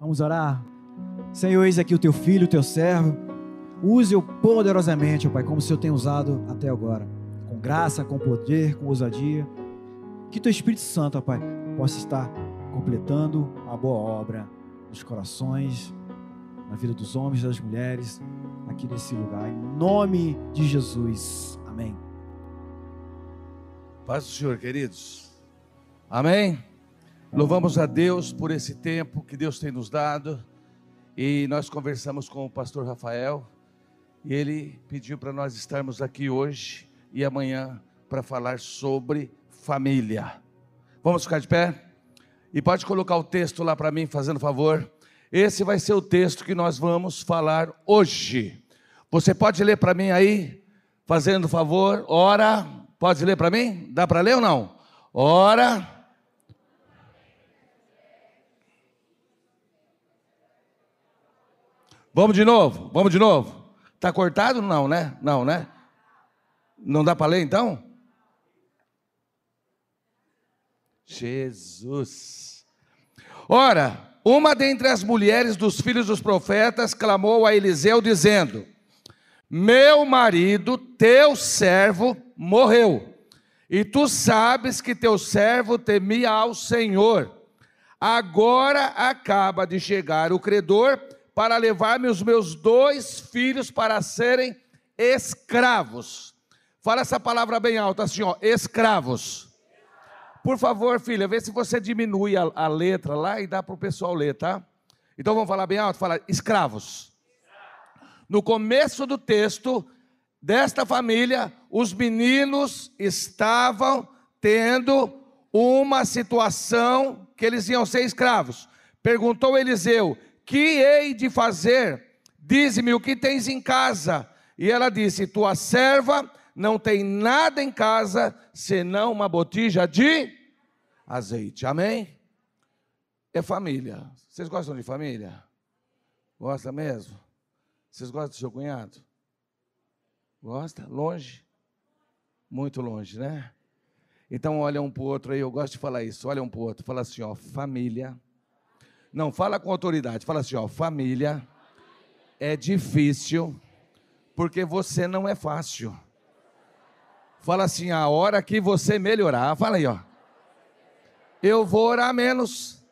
Vamos orar? Senhor, eis aqui o teu filho, o teu servo. Use-o poderosamente, ó Pai, como o Senhor tem usado até agora. Com graça, com poder, com ousadia. Que teu Espírito Santo, ó Pai, possa estar completando a boa obra nos corações, na vida dos homens e das mulheres, aqui nesse lugar. Em nome de Jesus. Amém. Paz do Senhor, queridos. Amém. Louvamos a Deus por esse tempo que Deus tem nos dado. E nós conversamos com o pastor Rafael. E ele pediu para nós estarmos aqui hoje e amanhã para falar sobre família. Vamos ficar de pé? E pode colocar o texto lá para mim, fazendo favor. Esse vai ser o texto que nós vamos falar hoje. Você pode ler para mim aí, fazendo favor. Ora, pode ler para mim? Dá para ler ou não? Ora. Vamos de novo, vamos de novo. Está cortado? Não, né? Não, né? Não dá para ler então? Jesus. Ora, uma dentre as mulheres dos filhos dos profetas clamou a Eliseu, dizendo: Meu marido, teu servo, morreu, e tu sabes que teu servo temia ao Senhor. Agora acaba de chegar o credor para levar-me os meus dois filhos para serem escravos. Fala essa palavra bem alta assim, ó, escravos. Por favor, filha, vê se você diminui a, a letra lá e dá para o pessoal ler, tá? Então vamos falar bem alto, fala escravos. No começo do texto desta família, os meninos estavam tendo uma situação que eles iam ser escravos. Perguntou Eliseu: que hei de fazer? Dize-me o que tens em casa. E ela disse: Tua serva não tem nada em casa senão uma botija de azeite. Amém? É família. Vocês gostam de família? Gosta mesmo? Vocês gostam do seu cunhado? Gosta? Longe? Muito longe, né? Então olha um para o outro aí, eu gosto de falar isso. Olha um para o outro, fala assim, ó, família não, fala com autoridade. Fala assim, ó, família é difícil porque você não é fácil. Fala assim, a hora que você melhorar, fala aí, ó. Eu vou orar menos.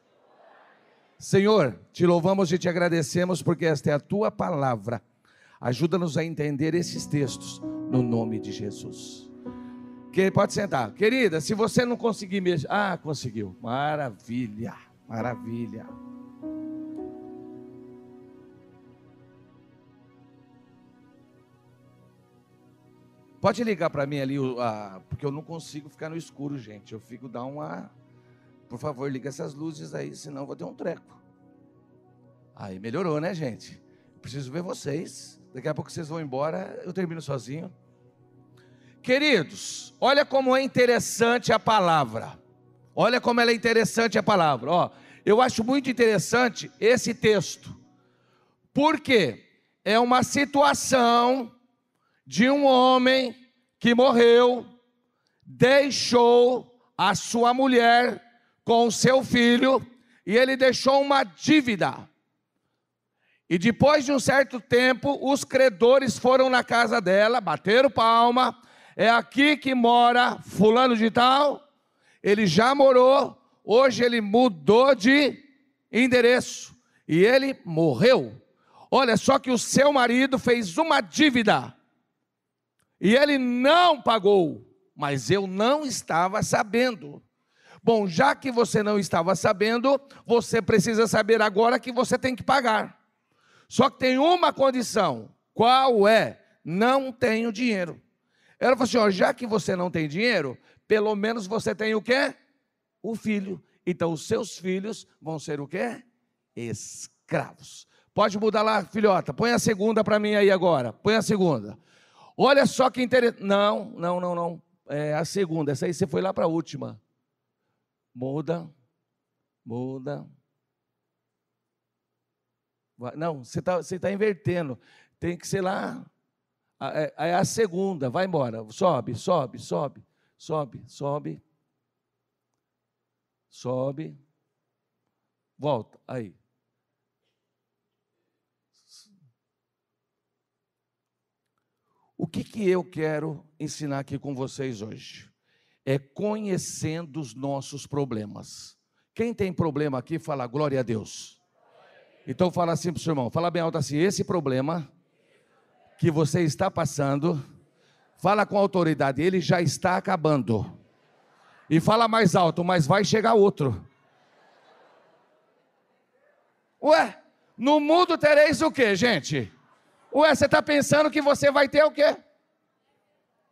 Senhor, te louvamos e te agradecemos porque esta é a tua palavra. Ajuda-nos a entender esses textos no nome de Jesus. Que pode sentar. Querida, se você não conseguir mesmo, ah, conseguiu. Maravilha. Maravilha. Pode ligar para mim ali, porque eu não consigo ficar no escuro, gente. Eu fico dar uma. Por favor, liga essas luzes aí, senão eu vou ter um treco. Aí melhorou, né, gente? Preciso ver vocês. Daqui a pouco vocês vão embora, eu termino sozinho. Queridos, olha como é interessante a palavra. Olha como ela é interessante a palavra. Ó, eu acho muito interessante esse texto. Porque é uma situação de um homem que morreu, deixou a sua mulher com o seu filho e ele deixou uma dívida. E depois de um certo tempo, os credores foram na casa dela, bateram palma. É aqui que mora fulano de tal, ele já morou, hoje ele mudou de endereço e ele morreu. Olha só que o seu marido fez uma dívida e ele não pagou, mas eu não estava sabendo. Bom, já que você não estava sabendo, você precisa saber agora que você tem que pagar. Só que tem uma condição: qual é? Não tenho dinheiro. Ela falou assim: ó, já que você não tem dinheiro, pelo menos você tem o quê? O filho. Então os seus filhos vão ser o quê? Escravos. Pode mudar lá, filhota. Põe a segunda para mim aí agora. Põe a segunda. Olha só que interessante. Não, não, não, não. É a segunda. Essa aí você foi lá para a última. Muda. Muda. Não, você está você tá invertendo. Tem que ser lá. É, é a segunda. Vai embora. Sobe, sobe, sobe. Sobe, sobe. Sobe. Volta. Aí. O que, que eu quero ensinar aqui com vocês hoje? É conhecendo os nossos problemas. Quem tem problema aqui, fala glória a Deus. Então fala assim para o seu irmão, fala bem alto assim, esse problema que você está passando, fala com autoridade, ele já está acabando. E fala mais alto, mas vai chegar outro. Ué, no mundo tereis o que, gente? Ué, você está pensando que você vai ter o quê?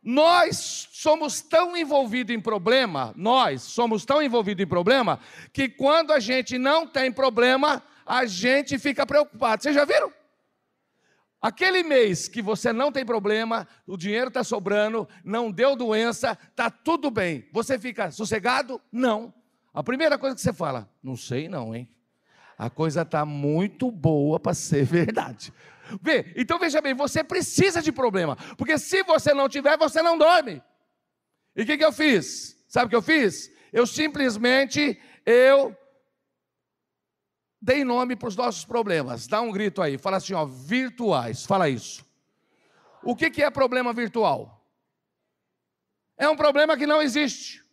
Nós somos tão envolvidos em problema, nós somos tão envolvidos em problema, que quando a gente não tem problema, a gente fica preocupado. Vocês já viram? Aquele mês que você não tem problema, o dinheiro está sobrando, não deu doença, está tudo bem. Você fica sossegado? Não. A primeira coisa que você fala, não sei não, hein? A coisa está muito boa para ser verdade. Vê, então veja bem, você precisa de problema, porque se você não tiver, você não dorme. E o que, que eu fiz? Sabe o que eu fiz? Eu simplesmente, eu dei nome para os nossos problemas. Dá um grito aí, fala assim, ó, virtuais, fala isso. O que, que é problema virtual? É um problema que não existe.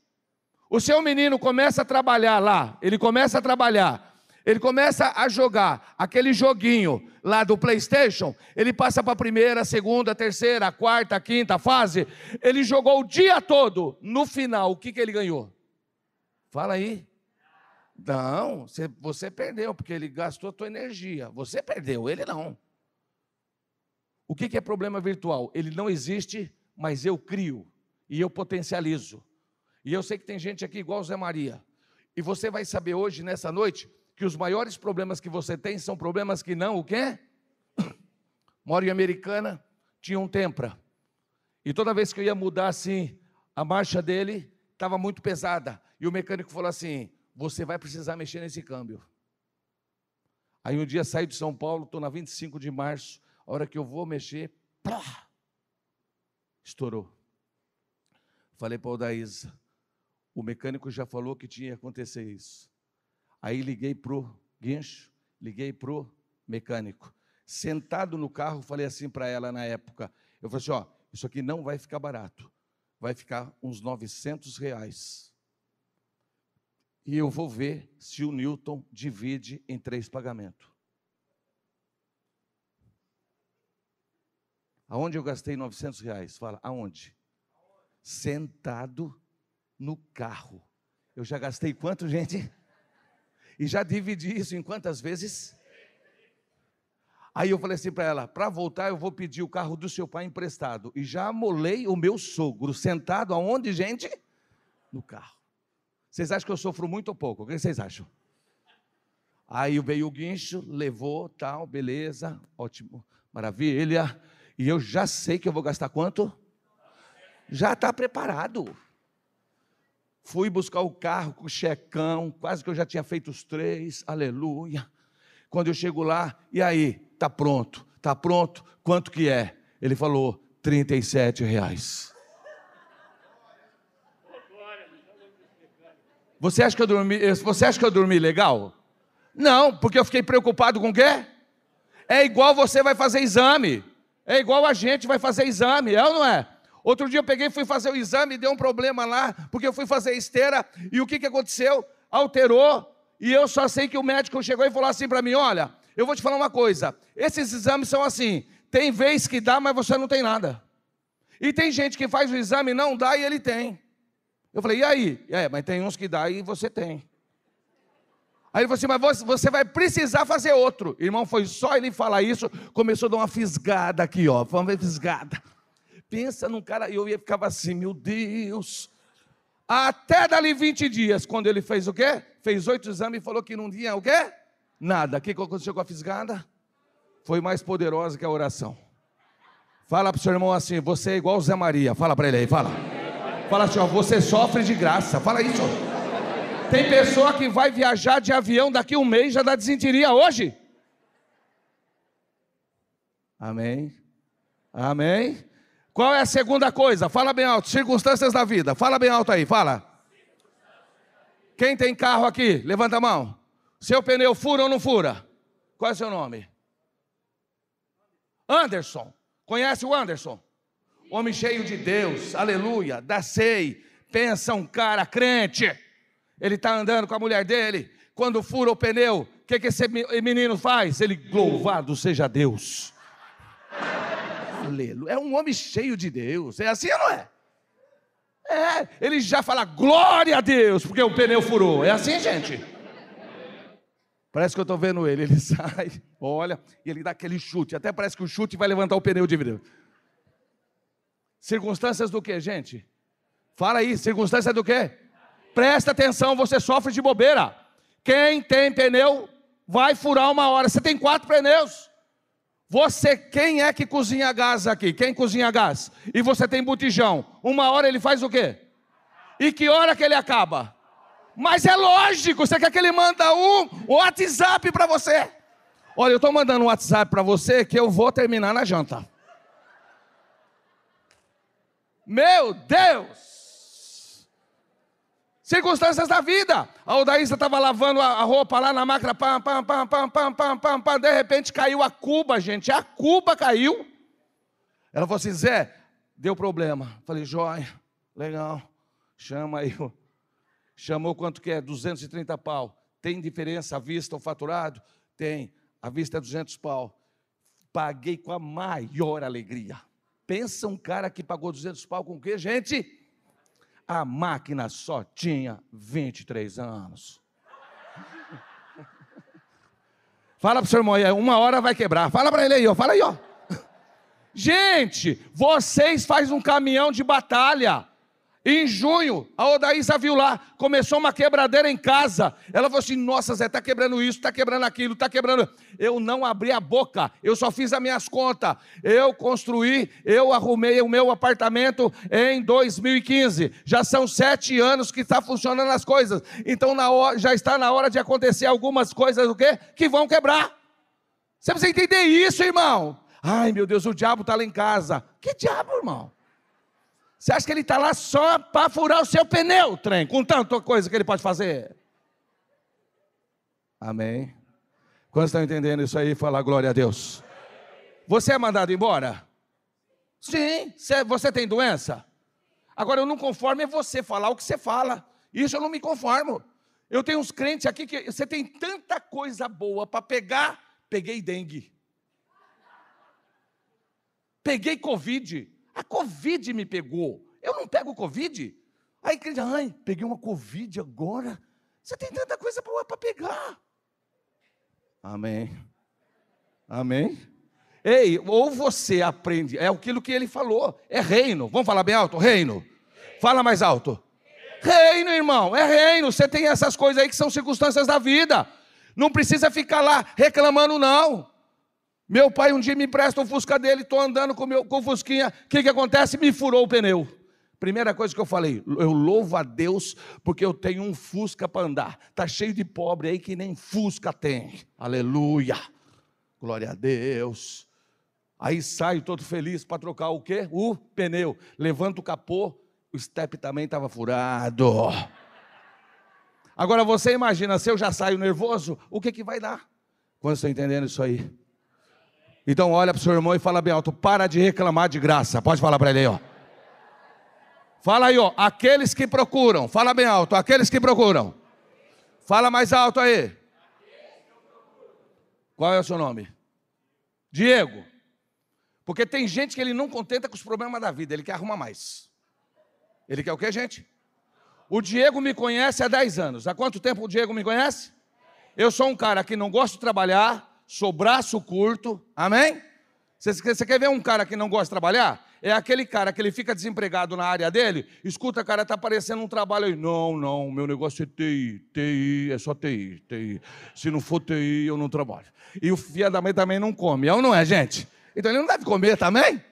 O seu menino começa a trabalhar lá, ele começa a trabalhar, ele começa a jogar aquele joguinho lá do PlayStation, ele passa para a primeira, segunda, terceira, quarta, quinta fase. Ele jogou o dia todo. No final, o que, que ele ganhou? Fala aí. Não, você, você perdeu, porque ele gastou a tua energia. Você perdeu, ele não. O que, que é problema virtual? Ele não existe, mas eu crio e eu potencializo. E eu sei que tem gente aqui igual o Zé Maria. E você vai saber hoje, nessa noite, que os maiores problemas que você tem são problemas que não o quê? Moro em Americana, tinha um Tempra. E toda vez que eu ia mudar assim, a marcha dele estava muito pesada. E o mecânico falou assim: você vai precisar mexer nesse câmbio. Aí um dia saí de São Paulo, estou na 25 de março, a hora que eu vou mexer, plá, estourou. Falei para o Daísa, o mecânico já falou que tinha que acontecer isso. Aí liguei para o guincho, liguei para o mecânico. Sentado no carro, falei assim para ela na época, eu falei assim, ó, isso aqui não vai ficar barato, vai ficar uns 900 reais. E eu vou ver se o Newton divide em três pagamentos. Aonde eu gastei 900 reais? Fala, aonde? Sentado no carro. Eu já gastei quanto, gente? E já dividi isso em quantas vezes? Aí eu falei assim para ela: para voltar eu vou pedir o carro do seu pai emprestado. E já amolei o meu sogro sentado aonde, gente? No carro. Vocês acham que eu sofro muito ou pouco? O que vocês acham? Aí veio o guincho, levou, tal, beleza, ótimo, maravilha. E eu já sei que eu vou gastar quanto? Já está preparado. Fui buscar o carro com o checão, quase que eu já tinha feito os três, aleluia. Quando eu chego lá, e aí? Tá pronto, tá pronto, quanto que é? Ele falou, 37 reais. Você acha que eu dormi, você acha que eu dormi legal? Não, porque eu fiquei preocupado com o quê? É igual você vai fazer exame. É igual a gente vai fazer exame, é ou não é? Outro dia eu peguei e fui fazer o exame, deu um problema lá, porque eu fui fazer esteira, e o que, que aconteceu? Alterou, e eu só sei que o médico chegou e falou assim para mim: olha, eu vou te falar uma coisa, esses exames são assim, tem vez que dá, mas você não tem nada. E tem gente que faz o exame, não dá e ele tem. Eu falei, e aí? É, mas tem uns que dá e você tem. Aí ele falou assim, mas você vai precisar fazer outro. Irmão, foi só ele falar isso, começou a dar uma fisgada aqui, ó. Uma fisgada. Pensa num cara, e eu ia ficava assim, meu Deus. Até dali 20 dias, quando ele fez o quê? Fez oito exames e falou que não tinha o quê? Nada. O que aconteceu com a fisgada? Foi mais poderosa que a oração. Fala para o seu irmão assim, você é igual Zé Maria. Fala para ele aí, fala. Fala assim, ó, você sofre de graça. Fala isso. Tem pessoa que vai viajar de avião daqui um mês, já dá desinteria hoje. Amém. Amém. Qual é a segunda coisa? Fala bem alto. Circunstâncias da vida. Fala bem alto aí, fala. Quem tem carro aqui? Levanta a mão. Seu pneu fura ou não fura? Qual é o seu nome? Anderson. Conhece o Anderson? homem cheio de Deus, aleluia, da sei, pensa um cara crente, ele está andando com a mulher dele, quando fura o pneu, o que, que esse menino faz? Ele, louvado seja Deus. É um homem cheio de Deus. É assim ou não é? É, ele já fala glória a Deus, porque o pneu furou. É assim, gente? Parece que eu estou vendo ele. Ele sai, olha, e ele dá aquele chute. Até parece que o chute vai levantar o pneu de vidro. Circunstâncias do que, gente? Fala aí, circunstâncias do que? Presta atenção, você sofre de bobeira. Quem tem pneu vai furar uma hora. Você tem quatro pneus. Você, quem é que cozinha gás aqui? Quem cozinha gás? E você tem botijão. Uma hora ele faz o quê? E que hora que ele acaba? Mas é lógico, você quer que ele manda um WhatsApp para você? Olha, eu estou mandando um WhatsApp para você que eu vou terminar na janta. Meu Deus! Circunstâncias da vida. A Odaísa estava lavando a roupa lá na máquina, pam, pam, pam, pam, pam, pam, pam, pam, de repente caiu a cuba, gente. A cuba caiu. Ela falou assim: Zé, deu problema. Falei, joia, legal. Chama aí. Chamou quanto que é? 230 pau. Tem diferença à vista ou faturado? Tem. A vista é 200 pau. Paguei com a maior alegria. Pensa um cara que pagou 200 pau com o quê, gente? A máquina só tinha 23 anos. Fala para o seu irmão aí, uma hora vai quebrar. Fala para ele aí, ó. Fala aí, ó. Gente, vocês fazem um caminhão de batalha. Em junho, a Odaísa viu lá, começou uma quebradeira em casa. Ela falou assim: Nossa, Zé, está quebrando isso, está quebrando aquilo, está quebrando. Eu não abri a boca, eu só fiz as minhas contas. Eu construí, eu arrumei o meu apartamento em 2015. Já são sete anos que está funcionando as coisas. Então hora, já está na hora de acontecer algumas coisas o quê? que vão quebrar. Você precisa entender isso, irmão. Ai, meu Deus, o diabo está lá em casa. Que diabo, irmão? Você acha que ele está lá só para furar o seu pneu, trem, com tanta coisa que ele pode fazer? Amém. Quantos estão entendendo isso aí? Fala glória a Deus. Você é mandado embora? Sim. Você tem doença? Agora eu não conformo é você falar o que você fala. Isso eu não me conformo. Eu tenho uns crentes aqui que você tem tanta coisa boa para pegar. Peguei dengue. Peguei Covid. A Covid me pegou. Eu não pego Covid. Aí crente, ai, peguei uma Covid agora. Você tem tanta coisa para pegar. Amém. Amém. Ei, ou você aprende, é aquilo que ele falou, é reino. Vamos falar bem alto? Reino. Fala mais alto. Reino, irmão, é reino. Você tem essas coisas aí que são circunstâncias da vida. Não precisa ficar lá reclamando, não. Meu pai um dia me empresta o Fusca dele, estou andando com, meu, com o Fusquinha. O que, que acontece? Me furou o pneu. Primeira coisa que eu falei, eu louvo a Deus porque eu tenho um Fusca para andar. Tá cheio de pobre aí que nem Fusca tem. Aleluia. Glória a Deus. Aí saio todo feliz para trocar o quê? O pneu. Levanto o capô, o step também estava furado. Agora você imagina, se eu já saio nervoso, o que, que vai dar? Quando está entendendo isso aí? Então olha para o seu irmão e fala bem alto, para de reclamar de graça. Pode falar para ele aí, ó. Fala aí, ó, aqueles que procuram. Fala bem alto, aqueles que procuram. Fala mais alto aí. Qual é o seu nome? Diego. Porque tem gente que ele não contenta com os problemas da vida, ele quer arrumar mais. Ele quer o que, gente? O Diego me conhece há 10 anos. Há quanto tempo o Diego me conhece? Eu sou um cara que não gosta de trabalhar, sou braço curto, amém? Você quer ver um cara que não gosta de trabalhar? É aquele cara que ele fica desempregado na área dele, escuta, cara, tá aparecendo um trabalho aí. Não, não, meu negócio é TI, TI, é só TI, TI. Se não for TI, eu não trabalho. E o filho da mãe também não come, é ou não é, gente? Então ele não deve comer também?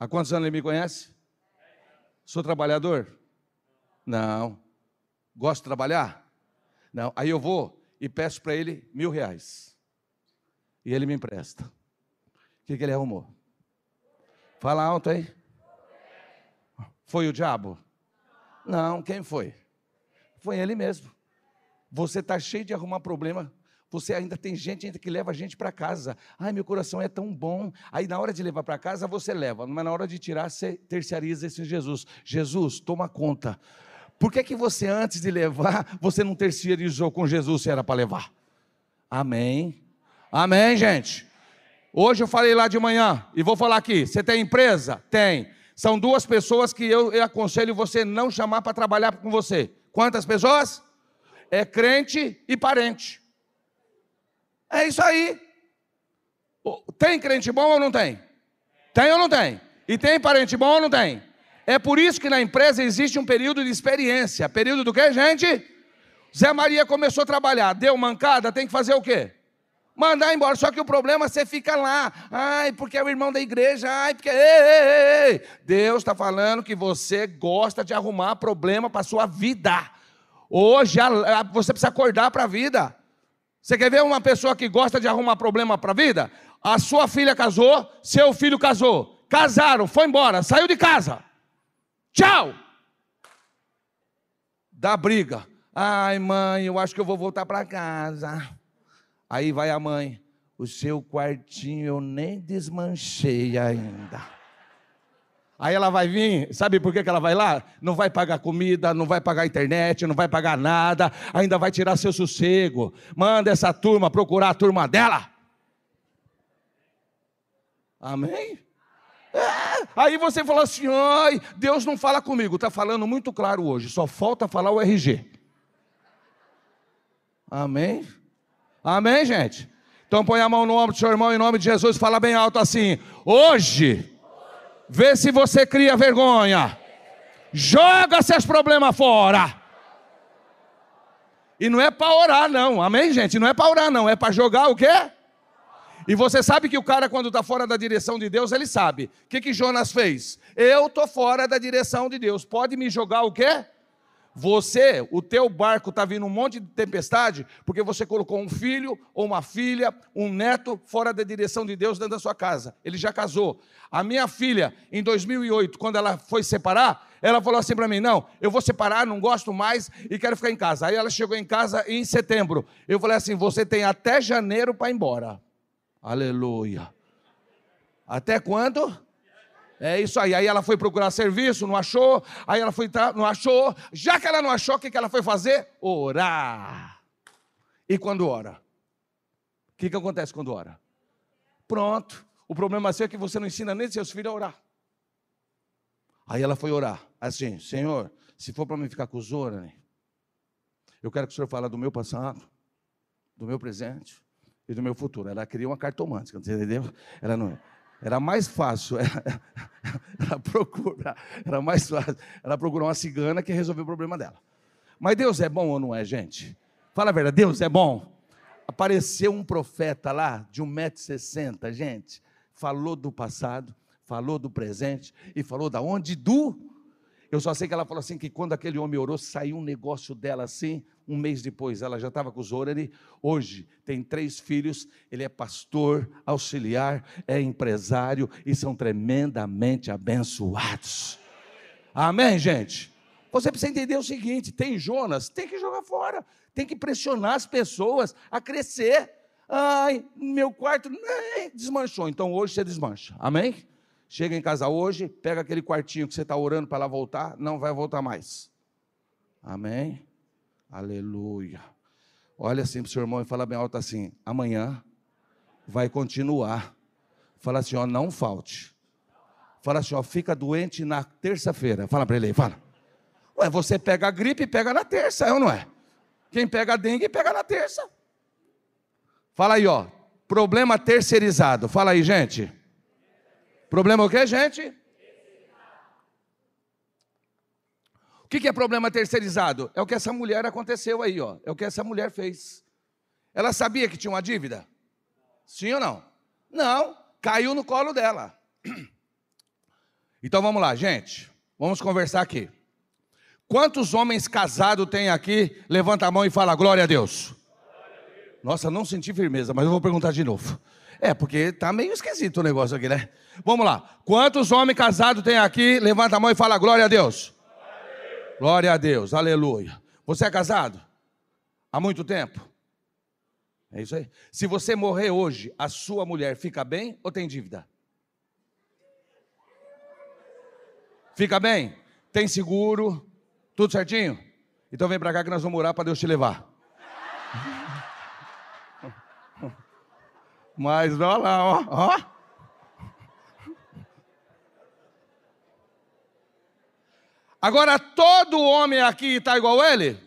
Há quantos anos ele me conhece? Sou trabalhador? Não. Gosto de trabalhar? Não. Aí eu vou e peço para ele mil reais. E ele me empresta. O que, que ele arrumou? Fala alto aí. Foi o diabo? Não, quem foi? Foi ele mesmo. Você está cheio de arrumar problema. Você ainda tem gente ainda que leva a gente para casa. Ai, meu coração é tão bom. Aí na hora de levar para casa você leva, mas na hora de tirar você terceiriza esse Jesus. Jesus, toma conta. Por que, que você antes de levar, você não terceirizou com Jesus se era para levar? Amém. Amém, gente. Hoje eu falei lá de manhã e vou falar aqui. Você tem empresa? Tem. São duas pessoas que eu, eu aconselho você não chamar para trabalhar com você. Quantas pessoas? É crente e parente. É isso aí. Tem crente bom ou não tem? Tem ou não tem? E tem parente bom ou não tem? É por isso que na empresa existe um período de experiência. Período do que, gente? Zé Maria começou a trabalhar, deu mancada, tem que fazer o quê? Mandar embora. Só que o problema é você fica lá. Ai, porque é o irmão da igreja. Ai, porque. Ei, ei, ei. Deus está falando que você gosta de arrumar problema para a sua vida. Hoje você precisa acordar para a vida. Você quer ver uma pessoa que gosta de arrumar problema para a vida? A sua filha casou, seu filho casou. Casaram, foi embora, saiu de casa. Tchau! Dá briga. Ai, mãe, eu acho que eu vou voltar para casa. Aí vai a mãe. O seu quartinho eu nem desmanchei ainda. Aí ela vai vir, sabe por que, ela vai lá? Não vai pagar comida, não vai pagar internet, não vai pagar nada, ainda vai tirar seu sossego. Manda essa turma procurar a turma dela. Amém? É. Aí você fala assim: ai, Deus não fala comigo. Está falando muito claro hoje, só falta falar o RG. Amém? Amém, gente? Então põe a mão no ombro do seu irmão em nome de Jesus fala bem alto assim: hoje Vê se você cria vergonha. Joga seus problemas fora. E não é para orar, não. Amém, gente? Não é para orar, não. É para jogar o quê? E você sabe que o cara, quando está fora da direção de Deus, ele sabe. O que, que Jonas fez? Eu estou fora da direção de Deus. Pode me jogar o quê? Você, o teu barco está vindo um monte de tempestade, porque você colocou um filho ou uma filha, um neto fora da direção de Deus dentro da sua casa. Ele já casou. A minha filha, em 2008, quando ela foi separar, ela falou assim para mim: Não, eu vou separar, não gosto mais e quero ficar em casa. Aí ela chegou em casa em setembro. Eu falei assim: Você tem até janeiro para ir embora. Aleluia. Até quando? É isso aí. Aí ela foi procurar serviço, não achou. Aí ela foi, não achou. Já que ela não achou, o que ela foi fazer? Orar. E quando ora? O que, que acontece quando ora? Pronto. O problema seu é que você não ensina nem seus filhos a orar. Aí ela foi orar. Assim, Senhor, se for para mim ficar com os Zora, eu quero que o Senhor fale do meu passado, do meu presente e do meu futuro. Ela queria uma cartomante, você entendeu? Ela não. Era mais fácil ela, ela procurar, era mais fácil ela procurar uma cigana que resolver o problema dela. Mas Deus é bom ou não é, gente? Fala a verdade, Deus é bom. Apareceu um profeta lá de 1,60m, gente, falou do passado, falou do presente e falou da onde? Do. Eu só sei que ela falou assim: que quando aquele homem orou, saiu um negócio dela assim, um mês depois, ela já estava com os Zorani. Hoje tem três filhos. Ele é pastor, auxiliar, é empresário e são tremendamente abençoados. Amém, gente? Você precisa entender o seguinte: tem Jonas, tem que jogar fora, tem que pressionar as pessoas a crescer. Ai, meu quarto desmanchou, então hoje você desmancha. Amém? Chega em casa hoje, pega aquele quartinho que você está orando para ela voltar, não vai voltar mais. Amém? Aleluia. Olha assim para o seu irmão e fala bem alto assim: amanhã vai continuar. Fala assim, ó, não falte. Fala assim, ó, fica doente na terça-feira. Fala para ele aí, fala. Ué, você pega a gripe e pega na terça, é ou não é? Quem pega a dengue pega na terça. Fala aí, ó. Problema terceirizado. Fala aí, gente. Problema o quê, gente? O que é problema terceirizado? É o que essa mulher aconteceu aí, ó. É o que essa mulher fez. Ela sabia que tinha uma dívida? Sim ou não? Não, caiu no colo dela. Então vamos lá, gente. Vamos conversar aqui. Quantos homens casados tem aqui? Levanta a mão e fala glória a Deus. Nossa, não senti firmeza, mas eu vou perguntar de novo. É, porque tá meio esquisito o negócio aqui, né? Vamos lá. Quantos homens casados tem aqui? Levanta a mão e fala glória a Deus. Glória a Deus, aleluia. Você é casado? Há muito tempo? É isso aí. Se você morrer hoje, a sua mulher fica bem ou tem dívida? Fica bem? Tem seguro? Tudo certinho? Então vem para cá que nós vamos orar para Deus te levar. Mas olha lá, ó, ó. Agora todo homem aqui está igual ele?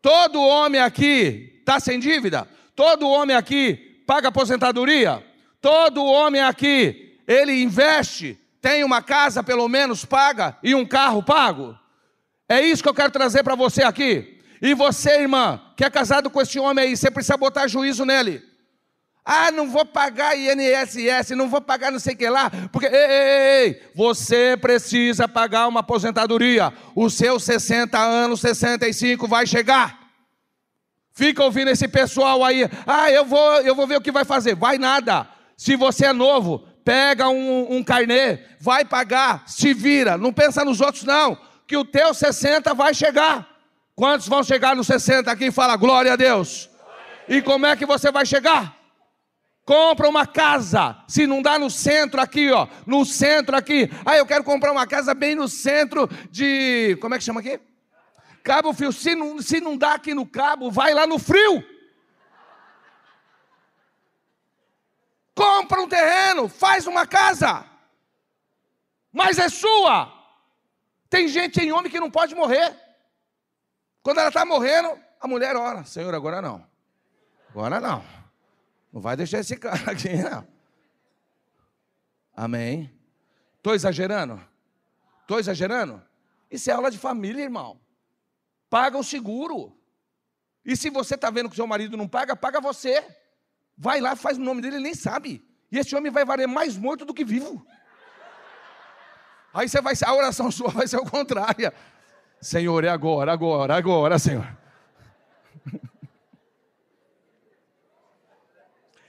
Todo homem aqui está sem dívida? Todo homem aqui paga aposentadoria? Todo homem aqui, ele investe, tem uma casa pelo menos paga e um carro pago? É isso que eu quero trazer para você aqui. E você, irmã, que é casado com esse homem aí, você precisa botar juízo nele. Ah, não vou pagar INSS, não vou pagar não sei o que lá, porque, ei, ei, ei, você precisa pagar uma aposentadoria. Os seus 60 anos, 65 vai chegar. Fica ouvindo esse pessoal aí, ah, eu vou, eu vou ver o que vai fazer. Vai nada. Se você é novo, pega um, um carnê, vai pagar, se vira, não pensa nos outros não, que o teu 60 vai chegar. Quantos vão chegar nos 60 aqui e fala glória a Deus? E como é que você vai chegar? Compra uma casa, se não dá no centro aqui, ó, no centro aqui. Ah, eu quero comprar uma casa bem no centro de, como é que chama aqui? Cabo Frio. Se não, se não dá aqui no Cabo, vai lá no Frio. Compra um terreno, faz uma casa. Mas é sua. Tem gente em homem que não pode morrer. Quando ela está morrendo, a mulher ora: Senhor, agora não. Agora não. Não vai deixar esse cara aqui, não. Amém. Estou exagerando? Estou exagerando? Isso é aula de família, irmão. Paga o seguro. E se você está vendo que o seu marido não paga, paga você. Vai lá, faz o nome dele, ele nem sabe. E esse homem vai valer mais morto do que vivo. Aí você vai, a oração sua vai ser o contrário. Senhor, é agora, agora, agora, Senhor.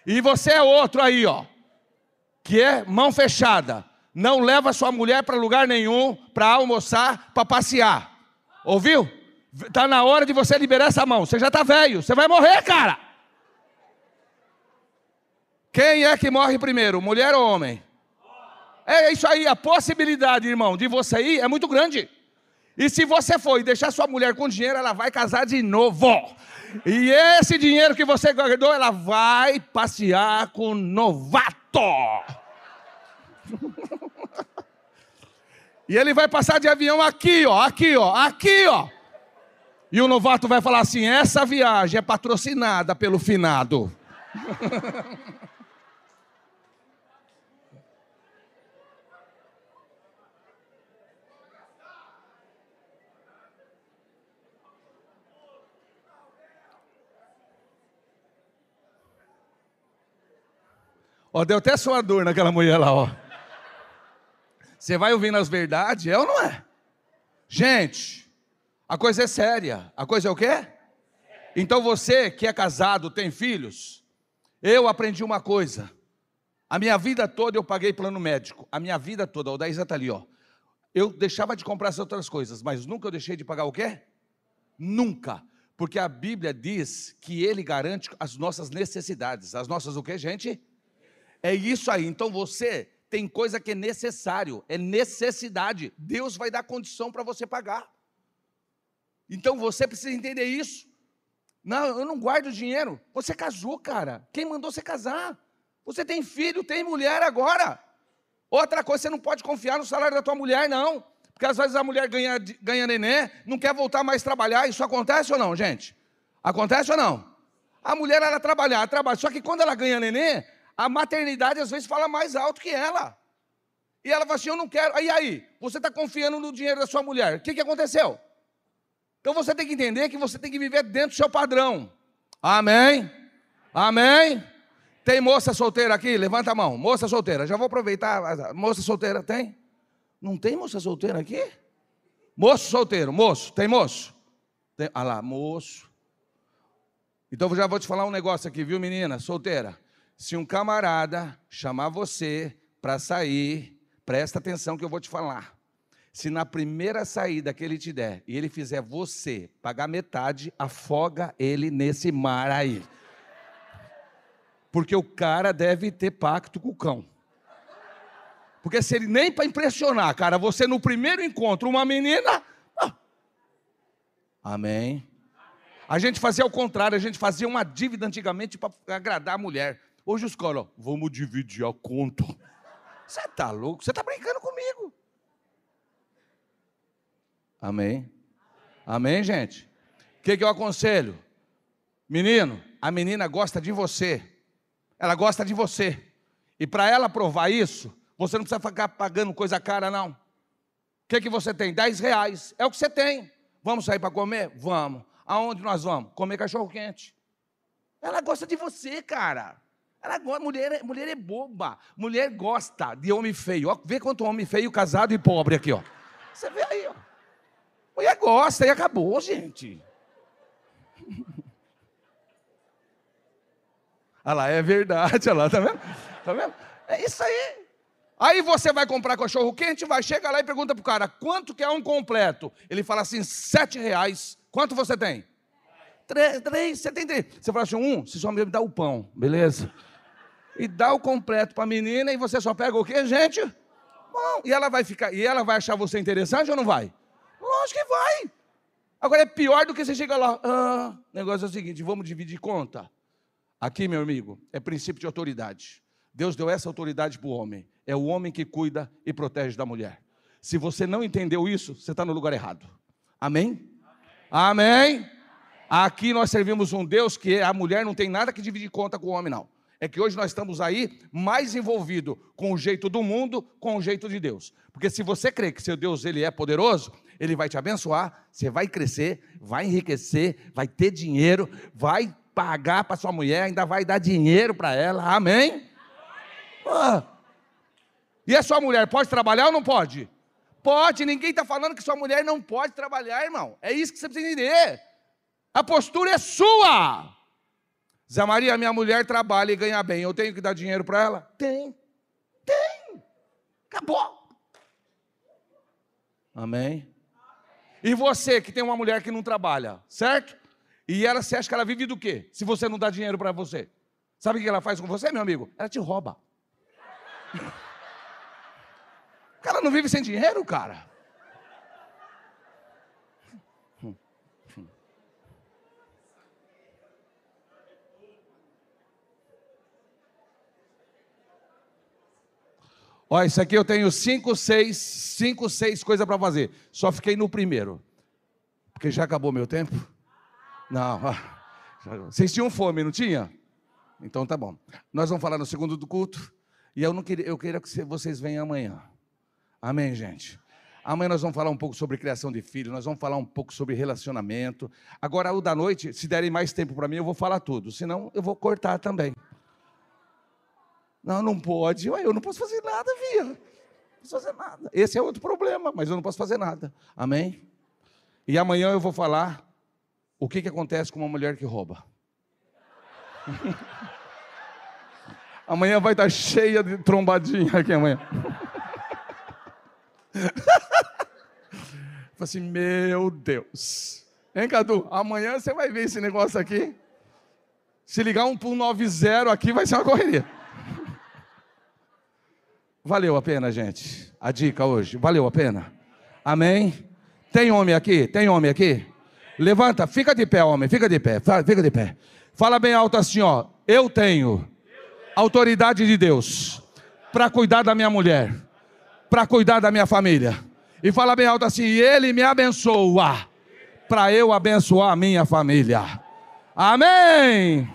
E você é outro aí, ó, que é mão fechada. Não leva sua mulher para lugar nenhum, para almoçar, para passear. Ouviu? Está na hora de você liberar essa mão. Você já está velho, você vai morrer, cara. Quem é que morre primeiro, mulher ou homem? É isso aí, a possibilidade, irmão, de você ir é muito grande. E se você for e deixar sua mulher com dinheiro, ela vai casar de novo. E esse dinheiro que você guardou, ela vai passear com novato. e ele vai passar de avião aqui, ó, aqui, ó, aqui, ó. E o novato vai falar assim: essa viagem é patrocinada pelo finado. Ó, deu até sua dor naquela mulher lá, ó. Você vai ouvindo as verdades, é ou não é? Gente, a coisa é séria. A coisa é o quê? Então você que é casado, tem filhos, eu aprendi uma coisa. A minha vida toda eu paguei plano médico. A minha vida toda, o 10 está ali, ó. Eu deixava de comprar as outras coisas, mas nunca eu deixei de pagar o quê? Nunca. Porque a Bíblia diz que ele garante as nossas necessidades. As nossas o quê, gente? É isso aí. Então você tem coisa que é necessário, é necessidade. Deus vai dar condição para você pagar. Então você precisa entender isso. Não, eu não guardo dinheiro. Você casou, cara. Quem mandou você casar? Você tem filho, tem mulher agora. Outra coisa, você não pode confiar no salário da tua mulher, não. Porque às vezes a mulher ganha, ganha neném, não quer voltar mais trabalhar. Isso acontece ou não, gente? Acontece ou não? A mulher, ela trabalha, ela trabalha. Só que quando ela ganha neném, a maternidade às vezes fala mais alto que ela. E ela fala assim: Eu não quero. Aí, aí, você está confiando no dinheiro da sua mulher. O que, que aconteceu? Então você tem que entender que você tem que viver dentro do seu padrão. Amém? Amém? Tem moça solteira aqui? Levanta a mão. Moça solteira. Já vou aproveitar. Moça solteira tem? Não tem moça solteira aqui? Moço solteiro, moço. Tem moço? Tem, ah lá, moço. Então já vou te falar um negócio aqui, viu, menina? Solteira. Se um camarada chamar você para sair, presta atenção que eu vou te falar. Se na primeira saída que ele te der e ele fizer você pagar metade, afoga ele nesse mar aí. Porque o cara deve ter pacto com o cão. Porque se ele nem para impressionar, cara, você no primeiro encontro, uma menina. Ah. Amém. A gente fazia o contrário, a gente fazia uma dívida antigamente para agradar a mulher. Hoje os caras, vamos dividir a conta. Você está louco? Você está brincando comigo. Amém. Amém, gente? O que, que eu aconselho? Menino, a menina gosta de você. Ela gosta de você. E para ela provar isso, você não precisa ficar pagando coisa cara, não. O que, que você tem? 10 reais. É o que você tem. Vamos sair para comer? Vamos. Aonde nós vamos? Comer cachorro quente. Ela gosta de você, cara. Ela mulher, é, mulher é boba. Mulher gosta de homem feio. Ó, vê quanto homem feio, casado e pobre aqui, ó. Você vê aí, ó. Mulher gosta e acabou, gente. Olha lá, é verdade, olha lá, tá vendo? Tá vendo? É isso aí. Aí você vai comprar cachorro quente, vai, chega lá e pergunta pro cara, quanto que é um completo? Ele fala assim, sete reais. Quanto você tem? Três, três, você tem três. Você fala assim, um, você só me dá o pão, beleza? E dá o completo para a menina e você só pega o quê, gente? Bom, e ela vai ficar, e ela vai achar você interessante ou não vai? Lógico que vai. Agora é pior do que você chega lá, ah, negócio é o seguinte, vamos dividir conta. Aqui, meu amigo, é princípio de autoridade. Deus deu essa autoridade para o homem. É o homem que cuida e protege da mulher. Se você não entendeu isso, você está no lugar errado. Amém? Amém? Amém? Aqui nós servimos um Deus que a mulher não tem nada que dividir conta com o homem, não. É que hoje nós estamos aí mais envolvido com o jeito do mundo, com o jeito de Deus. Porque se você crê que seu Deus ele é poderoso, ele vai te abençoar, você vai crescer, vai enriquecer, vai ter dinheiro, vai pagar para sua mulher, ainda vai dar dinheiro para ela. Amém? Ah. E a sua mulher pode trabalhar ou não pode? Pode, ninguém está falando que sua mulher não pode trabalhar, irmão. É isso que você precisa entender. A postura é sua. Zé Maria, minha mulher trabalha e ganha bem. Eu tenho que dar dinheiro para ela? Tem. Tem. Acabou. Amém? E você que tem uma mulher que não trabalha, certo? E ela, você acha que ela vive do quê? Se você não dá dinheiro para você. Sabe o que ela faz com você, meu amigo? Ela te rouba. Ela não vive sem dinheiro, cara. Olha, isso aqui eu tenho cinco, seis, cinco, seis coisas para fazer. Só fiquei no primeiro. Porque já acabou meu tempo? Não. Vocês tinham fome, não tinha? Então tá bom. Nós vamos falar no segundo do culto. E eu não queria, eu queria que vocês venham amanhã. Amém, gente. Amanhã nós vamos falar um pouco sobre criação de filhos, nós vamos falar um pouco sobre relacionamento. Agora, o da noite, se derem mais tempo para mim, eu vou falar tudo. Senão, eu vou cortar também. Não, não pode. Ué, eu não posso fazer nada, via. Não posso fazer nada. Esse é outro problema, mas eu não posso fazer nada. Amém? E amanhã eu vou falar o que, que acontece com uma mulher que rouba. amanhã vai estar cheia de trombadinha aqui amanhã. Falei assim, meu Deus. Hein, Cadu? Amanhã você vai ver esse negócio aqui. Se ligar um pulo 90 aqui, vai ser uma correria. Valeu a pena, gente. A dica hoje. Valeu a pena. Amém? Tem homem aqui? Tem homem aqui? Levanta, fica de pé, homem. Fica de pé. Fica de pé. Fala bem alto assim, ó. Eu tenho autoridade de Deus para cuidar da minha mulher, para cuidar da minha família. E fala bem alto assim: Ele me abençoa para eu abençoar a minha família. Amém.